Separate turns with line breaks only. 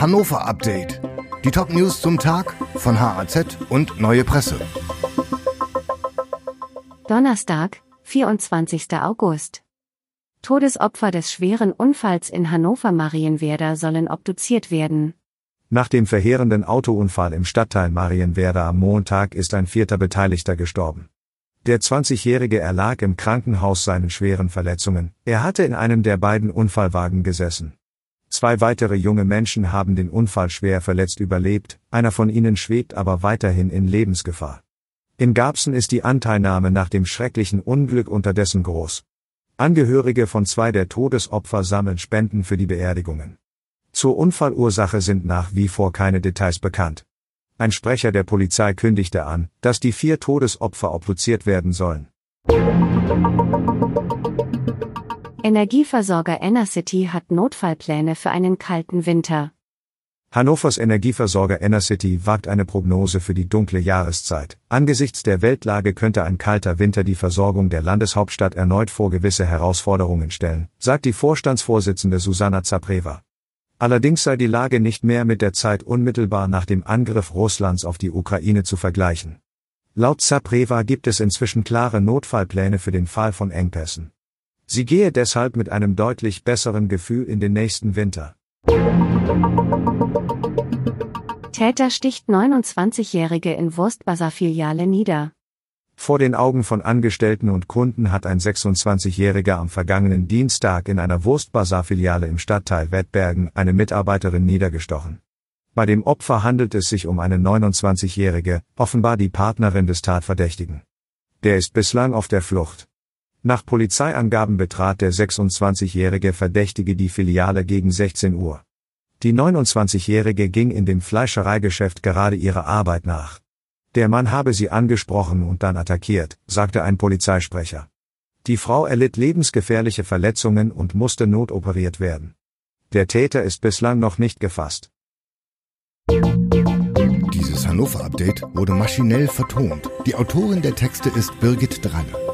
Hannover Update. Die Top News zum Tag von HAZ und Neue Presse.
Donnerstag, 24. August. Todesopfer des schweren Unfalls in Hannover-Marienwerder sollen obduziert werden.
Nach dem verheerenden Autounfall im Stadtteil Marienwerder am Montag ist ein vierter Beteiligter gestorben. Der 20-Jährige erlag im Krankenhaus seinen schweren Verletzungen. Er hatte in einem der beiden Unfallwagen gesessen. Zwei weitere junge Menschen haben den Unfall schwer verletzt überlebt, einer von ihnen schwebt aber weiterhin in Lebensgefahr. In Garbsen ist die Anteilnahme nach dem schrecklichen Unglück unterdessen groß. Angehörige von zwei der Todesopfer sammeln Spenden für die Beerdigungen. Zur Unfallursache sind nach wie vor keine Details bekannt. Ein Sprecher der Polizei kündigte an, dass die vier Todesopfer obduziert werden sollen.
Energieversorger Enercity hat Notfallpläne für einen kalten Winter.
Hannovers Energieversorger Enercity wagt eine Prognose für die dunkle Jahreszeit. Angesichts der Weltlage könnte ein kalter Winter die Versorgung der Landeshauptstadt erneut vor gewisse Herausforderungen stellen, sagt die Vorstandsvorsitzende Susanna Zapreva. Allerdings sei die Lage nicht mehr mit der Zeit unmittelbar nach dem Angriff Russlands auf die Ukraine zu vergleichen. Laut Zapreva gibt es inzwischen klare Notfallpläne für den Fall von Engpässen. Sie gehe deshalb mit einem deutlich besseren Gefühl in den nächsten Winter.
Täter sticht 29-Jährige in Wurstbazar-Filiale nieder.
Vor den Augen von Angestellten und Kunden hat ein 26-Jähriger am vergangenen Dienstag in einer Wurstbazar-Filiale im Stadtteil Wettbergen eine Mitarbeiterin niedergestochen. Bei dem Opfer handelt es sich um eine 29-Jährige, offenbar die Partnerin des Tatverdächtigen. Der ist bislang auf der Flucht. Nach Polizeiangaben betrat der 26-jährige Verdächtige die Filiale gegen 16 Uhr. Die 29-jährige ging in dem Fleischereigeschäft gerade ihrer Arbeit nach. Der Mann habe sie angesprochen und dann attackiert, sagte ein Polizeisprecher. Die Frau erlitt lebensgefährliche Verletzungen und musste notoperiert werden. Der Täter ist bislang noch nicht gefasst.
Dieses Hannover-Update wurde maschinell vertont. Die Autorin der Texte ist Birgit Dralle.